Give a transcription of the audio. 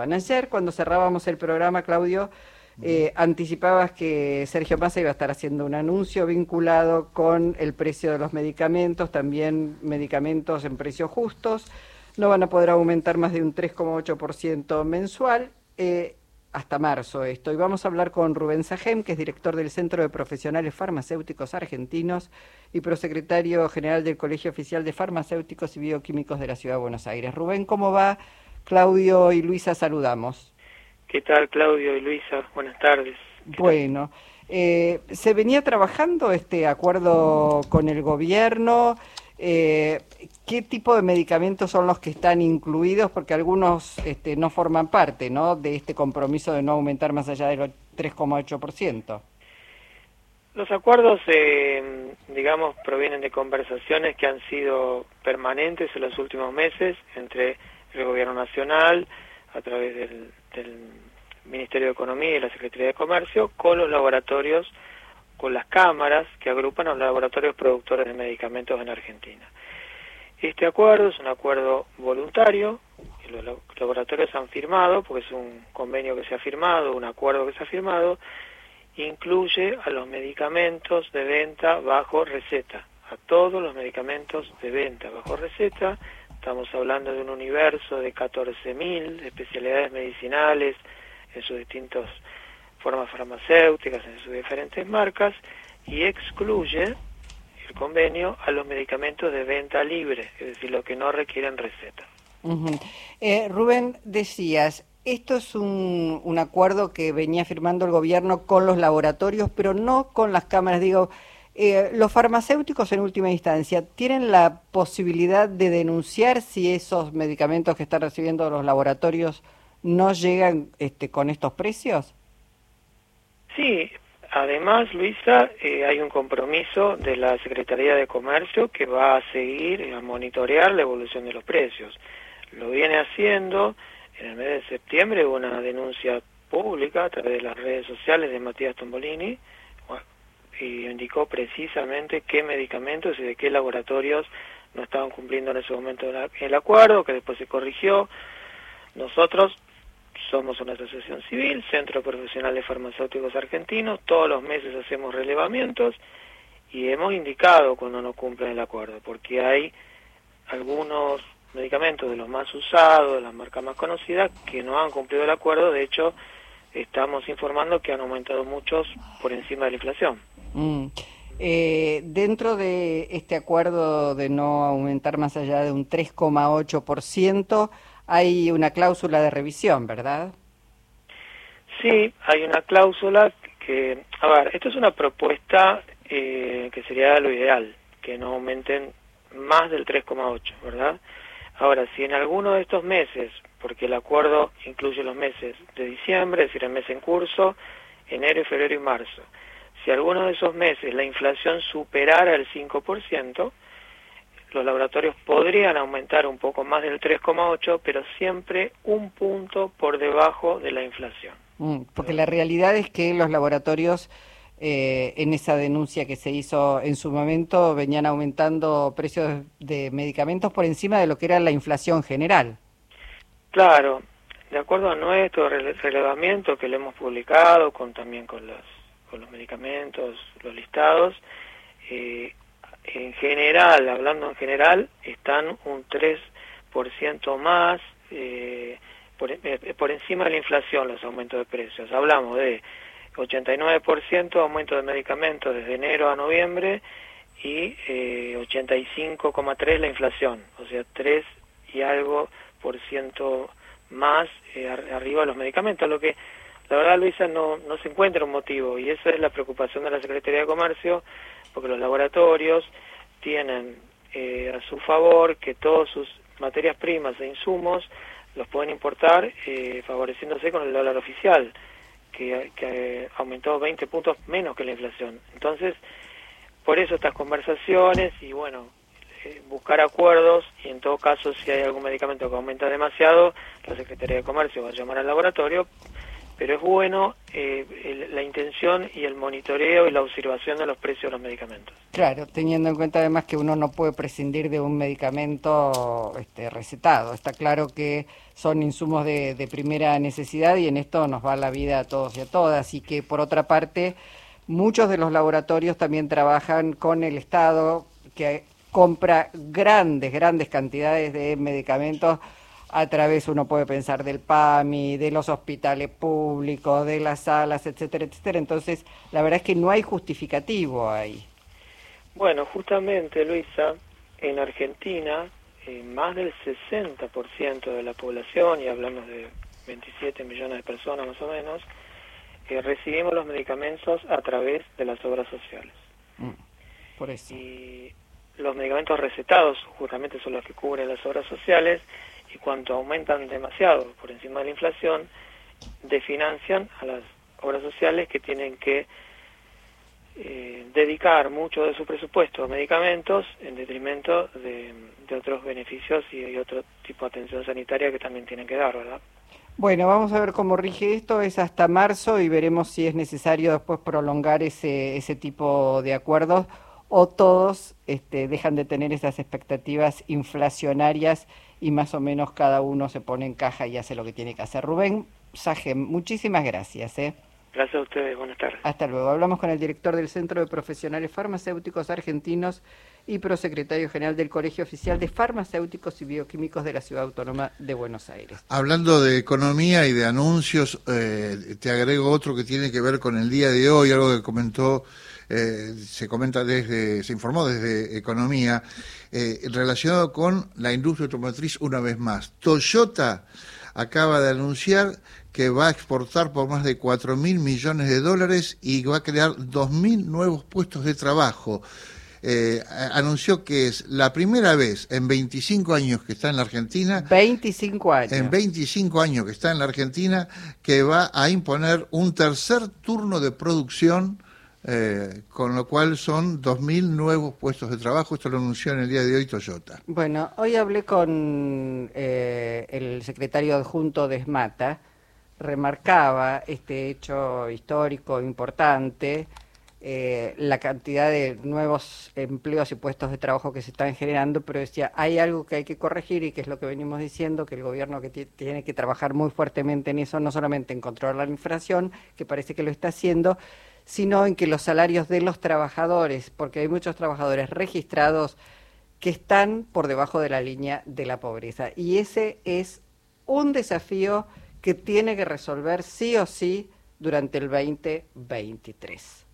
Ayer, cuando cerrábamos el programa, Claudio, eh, anticipabas que Sergio Massa iba a estar haciendo un anuncio vinculado con el precio de los medicamentos, también medicamentos en precios justos. No van a poder aumentar más de un 3,8% mensual. Eh, hasta marzo esto. Y vamos a hablar con Rubén Sajem, que es director del Centro de Profesionales Farmacéuticos Argentinos y prosecretario general del Colegio Oficial de Farmacéuticos y Bioquímicos de la Ciudad de Buenos Aires. Rubén, ¿cómo va? Claudio y Luisa, saludamos. ¿Qué tal, Claudio y Luisa? Buenas tardes. Bueno, eh, se venía trabajando este acuerdo con el gobierno. Eh, ¿Qué tipo de medicamentos son los que están incluidos? Porque algunos este, no forman parte ¿no? de este compromiso de no aumentar más allá del 3,8%. Los acuerdos, eh, digamos, provienen de conversaciones que han sido permanentes en los últimos meses entre el Gobierno Nacional, a través del, Ministerio de Economía y la Secretaría de Comercio, con los laboratorios con las cámaras que agrupan a los laboratorios productores de medicamentos en Argentina. Este acuerdo es un acuerdo voluntario, que los laboratorios han firmado, porque es un convenio que se ha firmado, un acuerdo que se ha firmado, incluye a los medicamentos de venta bajo receta, a todos los medicamentos de venta bajo receta. Estamos hablando de un universo de 14.000 especialidades medicinales en sus distintos formas farmacéuticas en sus diferentes marcas y excluye el convenio a los medicamentos de venta libre, es decir, los que no requieren receta. eh, Rubén, decías, esto es un, un, acuerdo que venía firmando el gobierno con los laboratorios, pero no con las cámaras. Digo, eh, los farmacéuticos en última instancia, ¿tienen la posibilidad de denunciar si esos medicamentos que están recibiendo los laboratorios no llegan este, con estos precios? Sí, además, Luisa, eh, hay un compromiso de la Secretaría de Comercio que va a seguir a monitorear la evolución de los precios. Lo viene haciendo, en el mes de septiembre hubo una denuncia pública a través de las redes sociales de Matías Tombolini y indicó precisamente qué medicamentos y de qué laboratorios no estaban cumpliendo en ese momento el acuerdo, que después se corrigió. Nosotros somos una asociación civil, Centro Profesional de Farmacéuticos Argentinos, todos los meses hacemos relevamientos y hemos indicado cuando no cumplen el acuerdo, porque hay algunos medicamentos de los más usados, de las marcas más conocidas, que no han cumplido el acuerdo, de hecho estamos informando que han aumentado muchos por encima de la inflación. Mm. Eh, dentro de este acuerdo de no aumentar más allá de un 3,8%, hay una cláusula de revisión, ¿verdad? Sí, hay una cláusula que, a ver, esto es una propuesta eh, que sería lo ideal, que no aumenten más del 3,8, ¿verdad? Ahora, si en alguno de estos meses, porque el acuerdo incluye los meses de diciembre, es decir, el mes en curso, enero, febrero y marzo, si alguno de esos meses la inflación superara el 5%, los laboratorios podrían aumentar un poco más del 3,8, pero siempre un punto por debajo de la inflación. Mm, porque la realidad es que los laboratorios, eh, en esa denuncia que se hizo en su momento, venían aumentando precios de medicamentos por encima de lo que era la inflación general. Claro, de acuerdo a nuestro relevamiento que le hemos publicado, con también con los, con los medicamentos, los listados, eh, en general, hablando en general, están un 3% más eh, eh, por encima de la inflación los aumentos de precios. Hablamos de 89% aumento de medicamentos desde enero a noviembre y eh, 85,3 la inflación, o sea, 3 y algo por ciento más eh, arriba de los medicamentos, lo que la verdad Luisa no, no se encuentra un motivo y esa es la preocupación de la Secretaría de Comercio porque los laboratorios tienen eh, a su favor que todas sus materias primas e insumos los pueden importar eh, favoreciéndose con el dólar oficial, que, que aumentó 20 puntos menos que la inflación. Entonces, por eso estas conversaciones y bueno, eh, buscar acuerdos y en todo caso si hay algún medicamento que aumenta demasiado, la Secretaría de Comercio va a llamar al laboratorio pero es bueno eh, la intención y el monitoreo y la observación de los precios de los medicamentos. Claro, teniendo en cuenta además que uno no puede prescindir de un medicamento este, recetado. Está claro que son insumos de, de primera necesidad y en esto nos va la vida a todos y a todas. Y que por otra parte, muchos de los laboratorios también trabajan con el Estado, que compra grandes, grandes cantidades de medicamentos a través, uno puede pensar, del PAMI, de los hospitales públicos, de las salas, etcétera, etcétera. Entonces, la verdad es que no hay justificativo ahí. Bueno, justamente, Luisa, en Argentina, eh, más del 60% de la población, y hablamos de 27 millones de personas más o menos, eh, recibimos los medicamentos a través de las obras sociales. Mm, por eso. Y los medicamentos recetados justamente son los que cubren las obras sociales y cuanto aumentan demasiado por encima de la inflación, definancian a las obras sociales que tienen que eh, dedicar mucho de su presupuesto a medicamentos en detrimento de, otros beneficios y, otro tipo de atención sanitaria que también tienen que dar, ¿verdad? Bueno, vamos a ver cómo rige esto, es hasta marzo y veremos si es necesario después prolongar ese, ese tipo de acuerdos o todos este, dejan de tener esas expectativas inflacionarias y más o menos cada uno se pone en caja y hace lo que tiene que hacer. Rubén Saje, muchísimas gracias. ¿eh? Gracias a ustedes, buenas tardes. Hasta luego. Hablamos con el director del Centro de Profesionales Farmacéuticos Argentinos y prosecretario general del Colegio Oficial de Farmacéuticos y Bioquímicos de la Ciudad Autónoma de Buenos Aires. Hablando de economía y de anuncios, eh, te agrego otro que tiene que ver con el día de hoy, algo que comentó, eh, se comenta desde, se informó desde Economía, eh, relacionado con la industria automotriz una vez más. Toyota acaba de anunciar que va a exportar por más de 4 mil millones de dólares y va a crear 2 mil nuevos puestos de trabajo. Eh, anunció que es la primera vez en 25 años que está en la Argentina. 25 años. En 25 años que está en la Argentina, que va a imponer un tercer turno de producción, eh, con lo cual son 2.000 nuevos puestos de trabajo. Esto lo anunció en el día de hoy Toyota. Bueno, hoy hablé con eh, el secretario adjunto de SMATA, remarcaba este hecho histórico importante eh, la cantidad de nuevos empleos y puestos de trabajo que se están generando, pero decía, hay algo que hay que corregir y que es lo que venimos diciendo, que el gobierno que tiene que trabajar muy fuertemente en eso, no solamente en controlar la inflación, que parece que lo está haciendo, sino en que los salarios de los trabajadores, porque hay muchos trabajadores registrados que están por debajo de la línea de la pobreza. Y ese es un desafío que tiene que resolver sí o sí durante el 2023.